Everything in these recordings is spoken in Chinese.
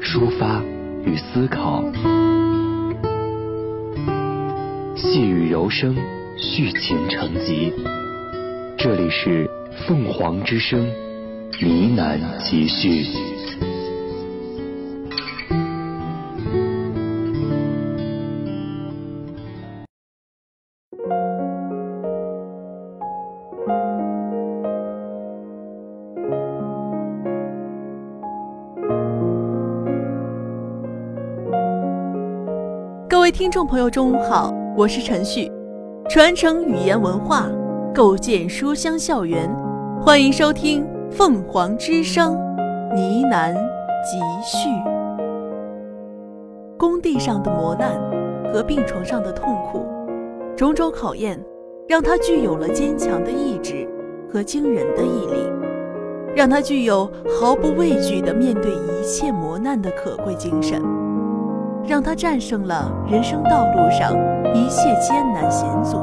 抒发与思考，细雨柔声，续情成集。这里是凤凰之声呢喃集序。听众朋友，中午好，我是陈旭，传承语言文化，构建书香校园，欢迎收听凤凰之声呢喃集序。工地上的磨难和病床上的痛苦，种种考验，让他具有了坚强的意志和惊人的毅力，让他具有毫不畏惧的面对一切磨难的可贵精神。让他战胜了人生道路上一切艰难险阻，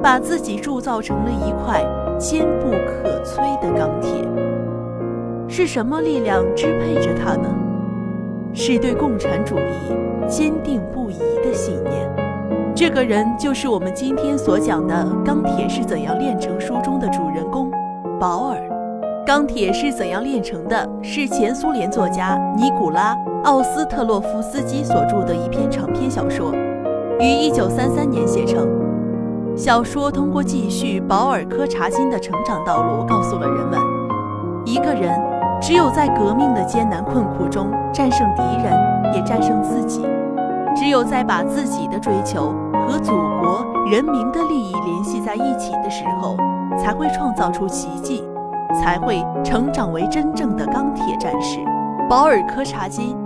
把自己铸造成了一块坚不可摧的钢铁。是什么力量支配着他呢？是对共产主义坚定不移的信念。这个人就是我们今天所讲的《钢铁是怎样炼成》书中的主人公保尔。《钢铁是怎样炼成的》是前苏联作家尼古拉。奥斯特洛夫斯基所著的一篇长篇小说，于一九三三年写成。小说通过记叙保尔柯察金的成长道路，告诉了人们：一个人只有在革命的艰难困苦中战胜敌人，也战胜自己；只有在把自己的追求和祖国人民的利益联系在一起的时候，才会创造出奇迹，才会成长为真正的钢铁战士。保尔柯察金。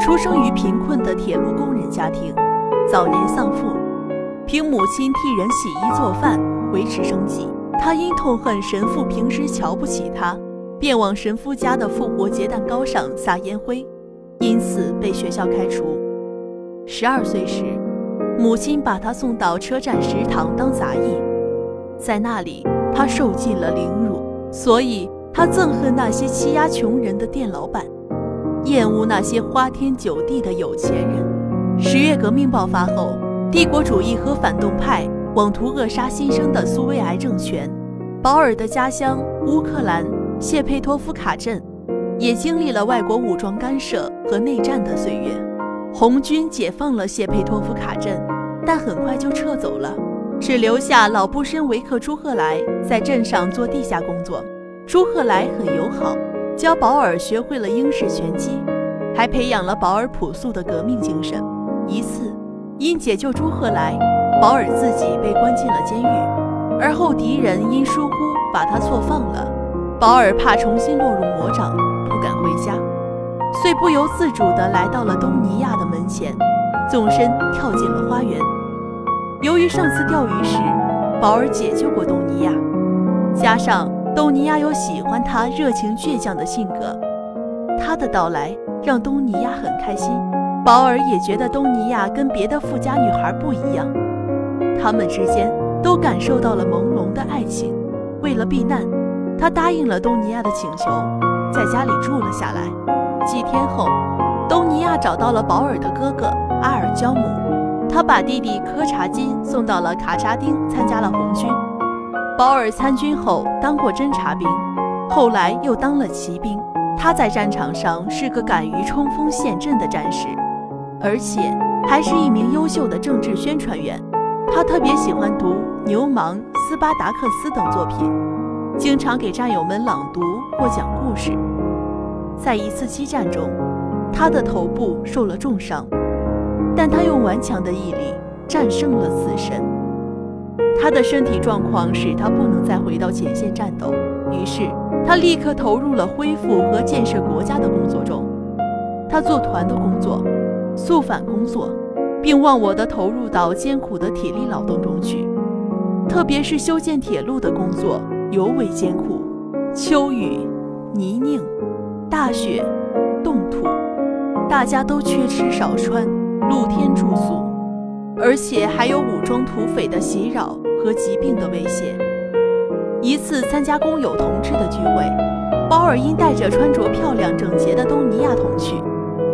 出生于贫困的铁路工人家庭，早年丧父，凭母亲替人洗衣做饭维持生计。他因痛恨神父平时瞧不起他，便往神父家的复活节蛋糕上撒烟灰，因此被学校开除。十二岁时，母亲把他送到车站食堂当杂役，在那里他受尽了凌辱，所以他憎恨那些欺压穷人的店老板。厌恶那些花天酒地的有钱人。十月革命爆发后，帝国主义和反动派妄图扼杀新生的苏维埃政权。保尔的家乡乌克兰谢佩托夫卡镇，也经历了外国武装干涉和内战的岁月。红军解放了谢佩托夫卡镇，但很快就撤走了，只留下老布申维克朱赫莱在镇上做地下工作。朱赫莱很友好。教保尔学会了英式拳击，还培养了保尔朴素的革命精神。一次，因解救朱赫来，保尔自己被关进了监狱，而后敌人因疏忽把他错放了。保尔怕重新落入魔掌，不敢回家，遂不由自主地来到了东尼亚的门前，纵身跳进了花园。由于上次钓鱼时，保尔解救过东尼亚，加上。东尼亚有喜欢他热情倔强的性格，他的到来让东尼亚很开心，保尔也觉得东尼亚跟别的富家女孩不一样，他们之间都感受到了朦胧的爱情。为了避难，他答应了东尼亚的请求，在家里住了下来。几天后，东尼亚找到了保尔的哥哥阿尔焦姆，他把弟弟柯查金送到了卡扎丁，参加了红军。保尔参军后当过侦察兵，后来又当了骑兵。他在战场上是个敢于冲锋陷阵的战士，而且还是一名优秀的政治宣传员。他特别喜欢读牛虻、斯巴达克斯等作品，经常给战友们朗读或讲故事。在一次激战中，他的头部受了重伤，但他用顽强的毅力战胜了死神。他的身体状况使他不能再回到前线战斗，于是他立刻投入了恢复和建设国家的工作中。他做团的工作，肃反工作，并忘我的投入到艰苦的体力劳动中去。特别是修建铁路的工作尤为艰苦，秋雨、泥泞、大雪、冻土，大家都缺吃少穿，露天住宿，而且还有武装土匪的袭扰和疾病的威胁。一次参加工友同志的聚会，保尔因带着穿着漂亮整洁的东尼亚同去，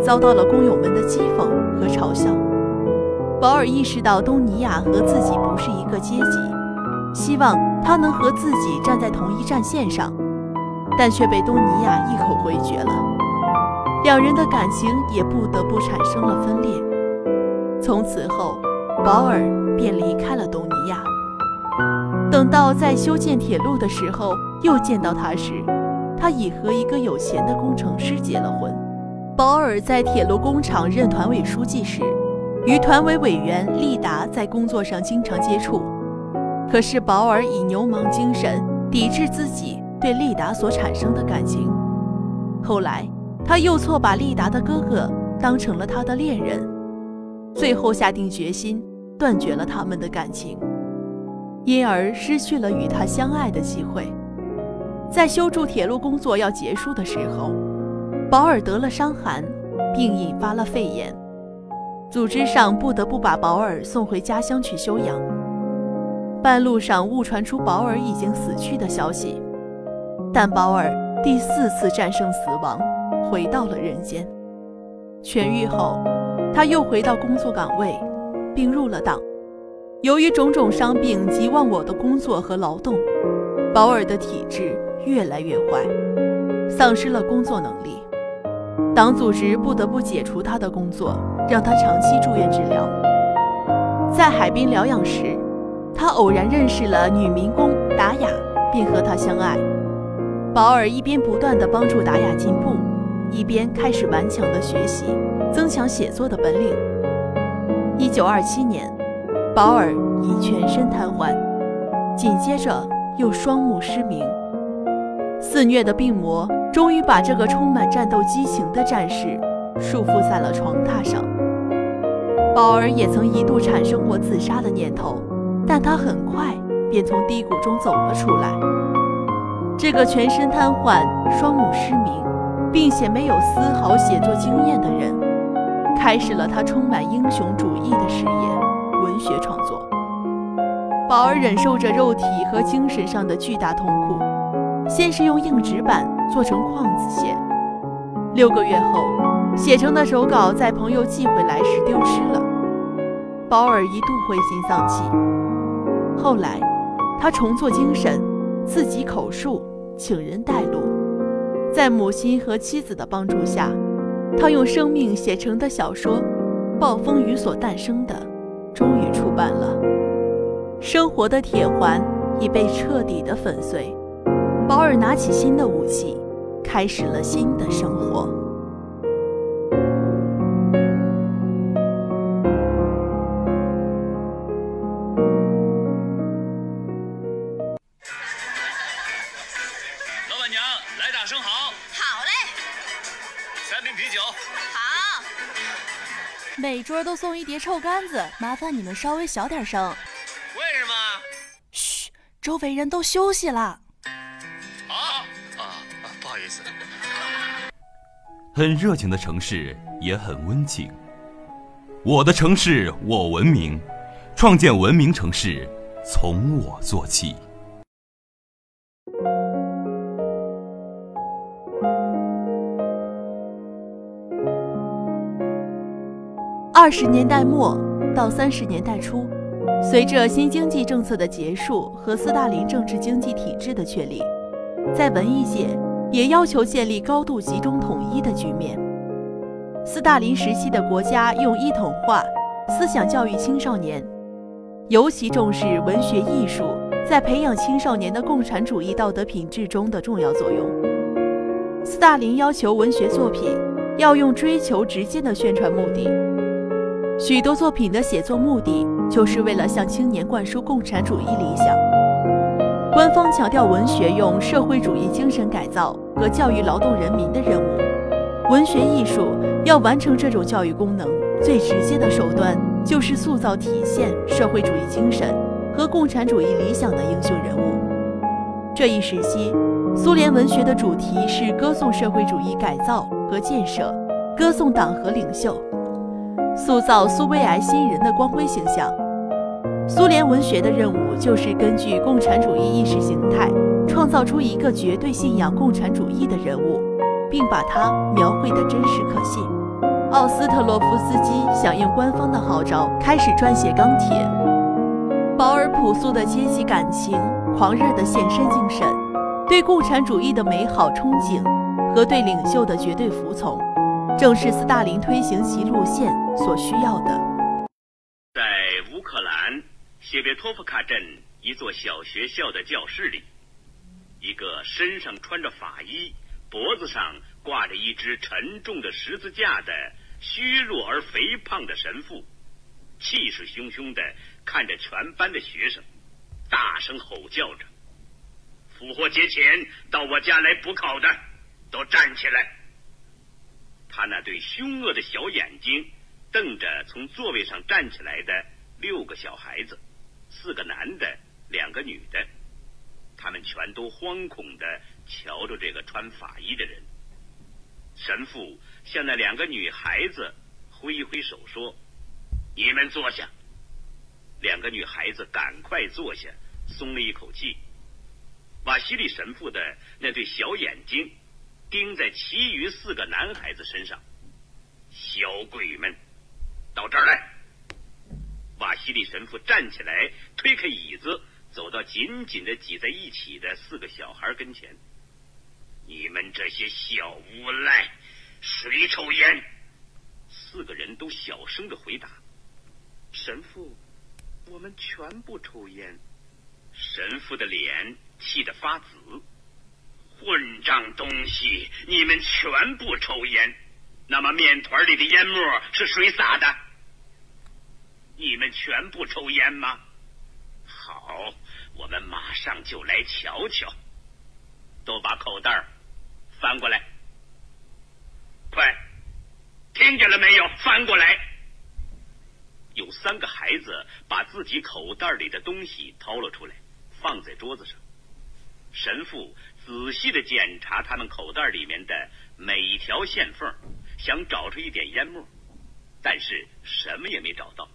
遭到了工友们的讥讽和嘲笑。保尔意识到东尼亚和自己不是一个阶级，希望他能和自己站在同一战线上，但却被东尼亚一口回绝了。两人的感情也不得不产生了分裂。从此后，保尔便离开了东尼亚。等到在修建铁路的时候又见到他时，他已和一个有钱的工程师结了婚。保尔在铁路工厂任团委书记时，与团委委员利达在工作上经常接触。可是保尔以牛氓精神抵制自己对利达所产生的感情。后来他又错把利达的哥哥当成了他的恋人，最后下定决心断绝了他们的感情。因而失去了与他相爱的机会。在修筑铁路工作要结束的时候，保尔得了伤寒，并引发了肺炎。组织上不得不把保尔送回家乡去休养。半路上误传出保尔已经死去的消息，但保尔第四次战胜死亡，回到了人间。痊愈后，他又回到工作岗位，并入了党。由于种种伤病及忘我的工作和劳动，保尔的体质越来越坏，丧失了工作能力。党组织不得不解除他的工作，让他长期住院治疗。在海滨疗养时，他偶然认识了女民工达雅，并和她相爱。保尔一边不断地帮助达雅进步，一边开始顽强的学习，增强写作的本领。一九二七年。保尔已全身瘫痪，紧接着又双目失明。肆虐的病魔终于把这个充满战斗激情的战士束缚在了床榻上。保尔也曾一度产生过自杀的念头，但他很快便从低谷中走了出来。这个全身瘫痪、双目失明，并且没有丝毫写作经验的人，开始了他充满英雄主义的事业。文学创作，保尔忍受着肉体和精神上的巨大痛苦。先是用硬纸板做成框子写，六个月后，写成的手稿在朋友寄回来时丢失了。保尔一度灰心丧气。后来，他重做精神，自己口述，请人代。在母亲和妻子的帮助下，他用生命写成的小说《暴风雨所诞生的》。终于出版了，生活的铁环已被彻底的粉碎。保尔拿起新的武器，开始了新的生活。都送一碟臭干子，麻烦你们稍微小点声。为什么？嘘，周围人都休息了。啊啊啊，不好意思。很热情的城市，也很温情。我的城市，我文明，创建文明城市，从我做起。二十年代末到三十年代初，随着新经济政策的结束和斯大林政治经济体制的确立，在文艺界也要求建立高度集中统一的局面。斯大林时期的国家用一统化思想教育青少年，尤其重视文学艺术在培养青少年的共产主义道德品质中的重要作用。斯大林要求文学作品要用追求直接的宣传目的。许多作品的写作目的，就是为了向青年灌输共产主义理想。官方强调文学用社会主义精神改造和教育劳动人民的任务，文学艺术要完成这种教育功能，最直接的手段就是塑造体现社会主义精神和共产主义理想的英雄人物。这一时期，苏联文学的主题是歌颂社会主义改造和建设，歌颂党和领袖，塑造苏维埃新人的光辉形象。苏联文学的任务就是根据共产主义意识形态，创造出一个绝对信仰共产主义的人物，并把他描绘得真实可信。奥斯特洛夫斯基响应官方的号召，开始撰写《钢铁》。保尔朴素的阶级感情、狂热的献身精神、对共产主义的美好憧憬和对领袖的绝对服从，正是斯大林推行其路线所需要的。在乌克兰。谢别托夫卡镇一座小学校的教室里，一个身上穿着法衣、脖子上挂着一只沉重的十字架的虚弱而肥胖的神父，气势汹汹的看着全班的学生，大声吼叫着：“复活节前到我家来补考的，都站起来！”他那对凶恶的小眼睛瞪着从座位上站起来的六个小孩子。四个男的，两个女的，他们全都惶恐的瞧着这个穿法衣的人。神父向那两个女孩子挥一挥手说：“你们坐下。”两个女孩子赶快坐下，松了一口气。瓦西里神父的那对小眼睛盯在其余四个男孩子身上，小鬼们，到这儿来。瓦西里神父站起来，推开椅子，走到紧紧的挤在一起的四个小孩跟前。你们这些小无赖，谁抽烟？四个人都小声的回答：“神父，我们全部抽烟。”神父的脸气得发紫。混账东西，你们全部抽烟？那么面团里的烟沫是谁撒的？你们全部抽烟吗？好，我们马上就来瞧瞧。都把口袋翻过来，快，听见了没有？翻过来。有三个孩子把自己口袋里的东西掏了出来，放在桌子上。神父仔细的检查他们口袋里面的每一条线缝，想找出一点烟沫，但是什么也没找到。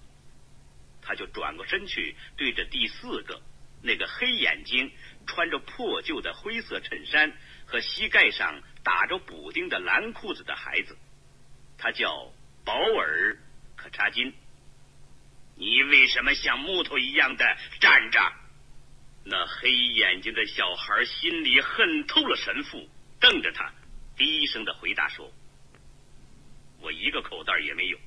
他就转过身去，对着第四个那个黑眼睛、穿着破旧的灰色衬衫和膝盖上打着补丁的蓝裤子的孩子，他叫保尔·可查金。你为什么像木头一样的站着？那黑眼睛的小孩心里恨透了神父，瞪着他，低声的回答说：“我一个口袋也没有。”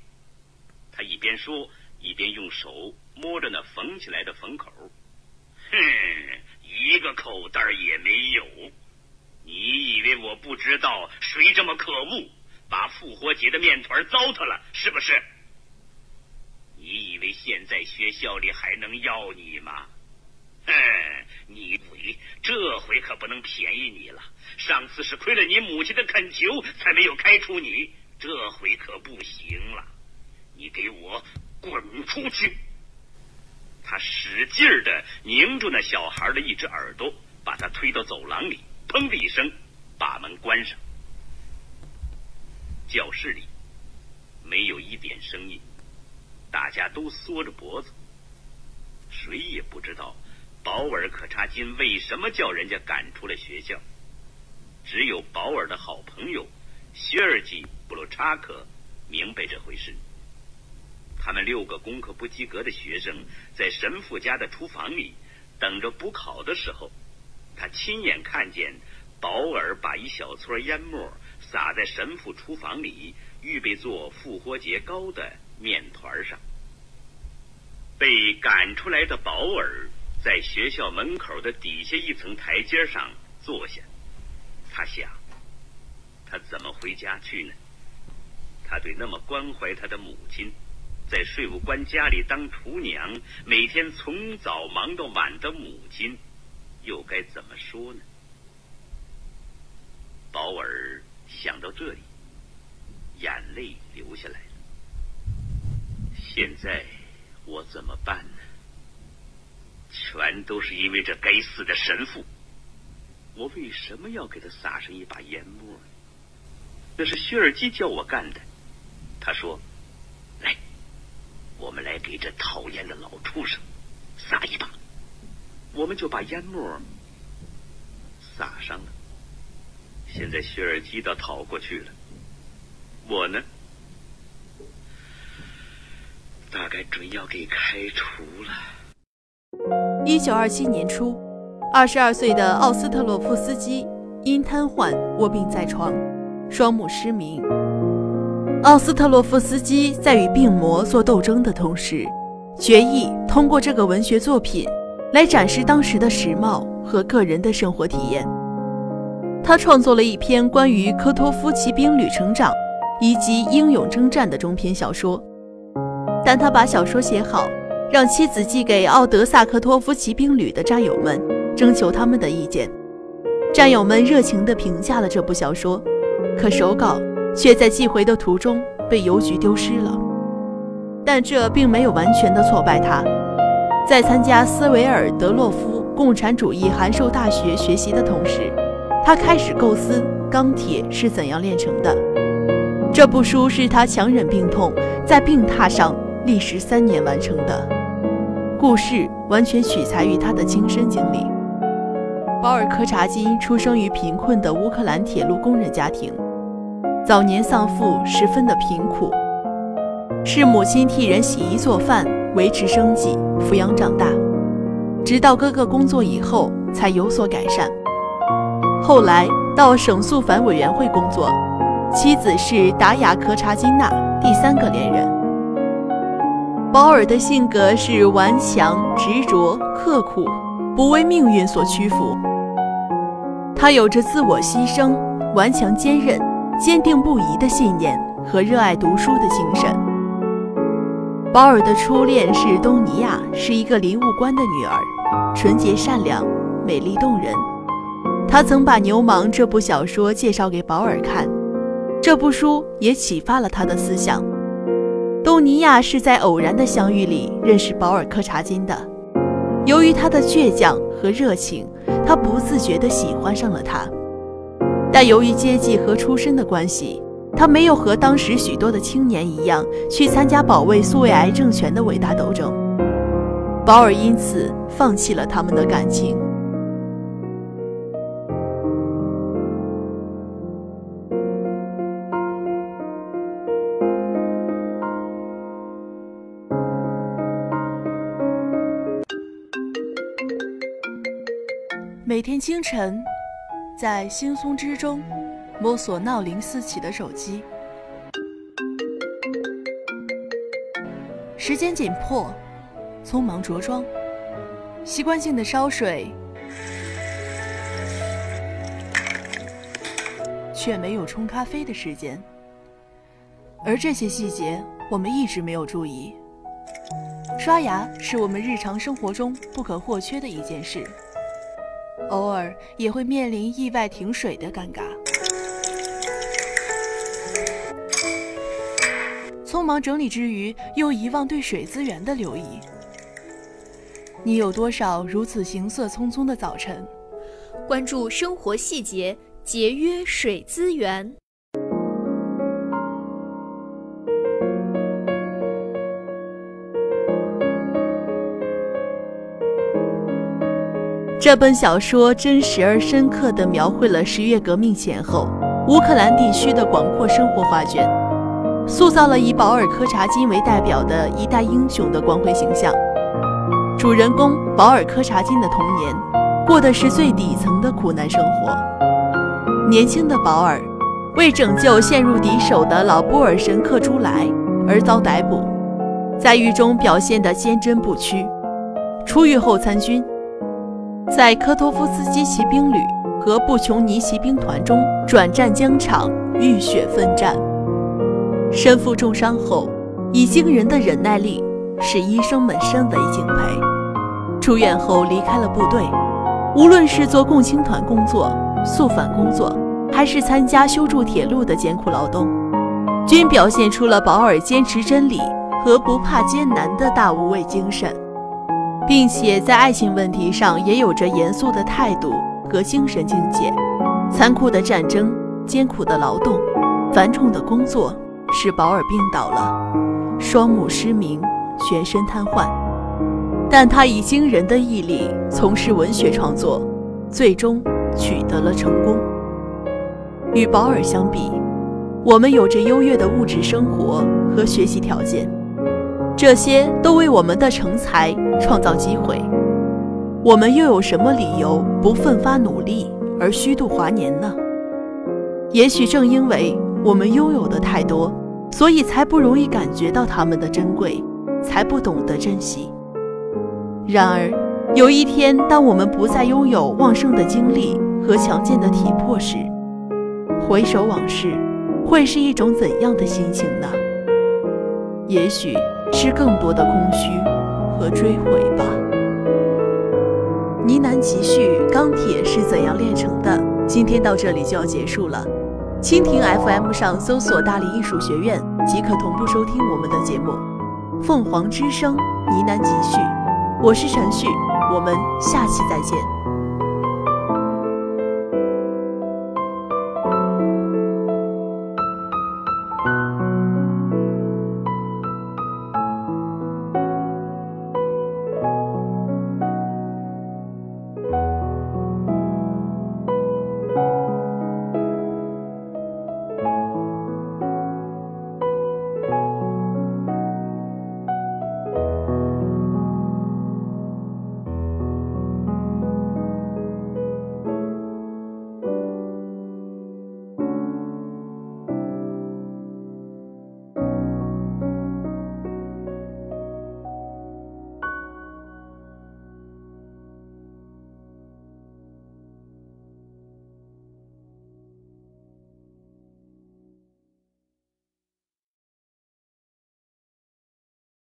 他一边说。一边用手摸着那缝起来的缝口，哼，一个口袋也没有。你以为我不知道谁这么可恶，把复活节的面团糟蹋了，是不是？你以为现在学校里还能要你吗？哼，你鬼，这回可不能便宜你了。上次是亏了你母亲的恳求，才没有开除你，这回可不行了。你给我！滚出去！他使劲的拧住那小孩的一只耳朵，把他推到走廊里，砰的一声把门关上。教室里没有一点声音，大家都缩着脖子，谁也不知道保尔可查金为什么叫人家赶出了学校。只有保尔的好朋友谢尔吉布鲁查克明白这回事。他们六个功课不及格的学生在神父家的厨房里等着补考的时候，他亲眼看见保尔把一小撮烟沫撒在神父厨房里预备做复活节糕的面团上。被赶出来的保尔在学校门口的底下一层台阶上坐下，他想，他怎么回家去呢？他对那么关怀他的母亲。在税务官家里当厨娘，每天从早忙到晚的母亲，又该怎么说呢？保尔想到这里，眼泪流下来了。现在我怎么办呢？全都是因为这该死的神父。我为什么要给他撒上一把烟墨？那是薛尔基叫我干的。他说：“，我们来给这讨厌的老畜生撒一把。”我们就把烟墨撒上了。现在薛尔基倒逃过去了，我呢，大概准要给开除了。一九二七年初，二十二岁的奥斯特洛夫斯基因瘫痪卧病在床，双目失明。奥斯特洛夫斯基在与病魔做斗争的同时，决意通过这个文学作品来展示当时的时髦和个人的生活体验。他创作了一篇关于科托夫骑兵旅成长以及英勇征战的中篇小说，但他把小说写好，让妻子寄给奥德萨科托夫骑兵旅的战友们，征求他们的意见。战友们热情地评价了这部小说，可手稿却在寄回的途中被邮局丢失了。但这并没有完全的挫败他，在参加斯维尔德洛夫共产主义函授大学学习的同时。他开始构思钢铁是怎样炼成的。这部书是他强忍病痛，在病榻上历时三年完成的。故事完全取材于他的亲身经历。保尔柯察金出生于贫困的乌克兰铁路工人家庭，早年丧父，十分的贫苦，是母亲替人洗衣做饭维持生计，抚养长大，直到哥哥工作以后才有所改善。后来到省肃反委员会工作，妻子是达雅科查金娜，第三个恋人。保尔的性格是顽强、执着、刻苦，不为命运所屈服。他有着自我牺牲、顽强坚韧、坚定不移的信念和热爱读书的精神。保尔的初恋是东尼亚，是一个林务官的女儿，纯洁善良，美丽动人。他曾把《牛虻》这部小说介绍给保尔看，这部书也启发了他的思想。东尼亚是在偶然的相遇里认识保尔柯察金的，由于他的倔强和热情，他不自觉地喜欢上了他。但由于阶级和出身的关系，他没有和当时许多的青年一样去参加保卫苏维埃政权的伟大斗争，保尔因此放弃了他们的感情。每天清晨，在惺忪之中，摸索闹铃四起的手机。时间紧迫，匆忙着装，习惯性的烧水，却没有冲咖啡的时间。而这些细节，我们一直没有注意。刷牙是我们日常生活中不可或缺的一件事。偶尔也会面临意外停水的尴尬。匆忙整理之余，又遗忘对水资源的留意。你有多少如此行色匆匆的早晨？关注生活细节，节约水资源。这本小说真实而深刻地描绘了十月革命前后乌克兰地区的广阔生活画卷，塑造了以保尔柯察金为代表的一代英雄的光辉形象。主人公保尔柯察金的童年，过的是最底层的苦难生活。年轻的保尔，为拯救陷入敌手的老波尔什克朱莱而遭逮捕，在狱中表现得坚贞不屈。出狱后参军。在科托夫斯基骑兵旅和布琼尼骑兵团中转战疆场，浴血奋战。身负重伤后，以惊人的忍耐力使医生们深为敬佩。出院后离开了部队，无论是做共青团工作、肃反工作，还是参加修筑铁路的艰苦劳动，均表现出了保尔坚持真理和不怕艰难的大无畏精神，并且在爱情问题上也有着严肃的态度和精神境界。残酷的战争、艰苦的劳动、繁重的工作，使保尔病倒了，双目失明，全身瘫痪。但他以惊人的毅力从事文学创作，最终取得了成功。与保尔相比，我们有着优越的物质生活和学习条件，这些都为我们的成才创造机会。我们又有什么理由不奋发努力而虚度华年呢？也许正因为我们拥有的太多，所以才不容易感觉到它们的珍贵，才不懂得珍惜。然而，有一天，当我们不再拥有旺盛的精力和强健的体魄时，回首往事，会是一种怎样的心情呢？也许是更多的空虚和追悔吧。呢喃集序：钢铁是怎样炼成的？今天到这里就要结束了。蜻蜓 FM 上搜索“大理艺术学院”即可同步收听我们的节目。凤凰之声呢喃集序。我是陈旭，我们下期再见。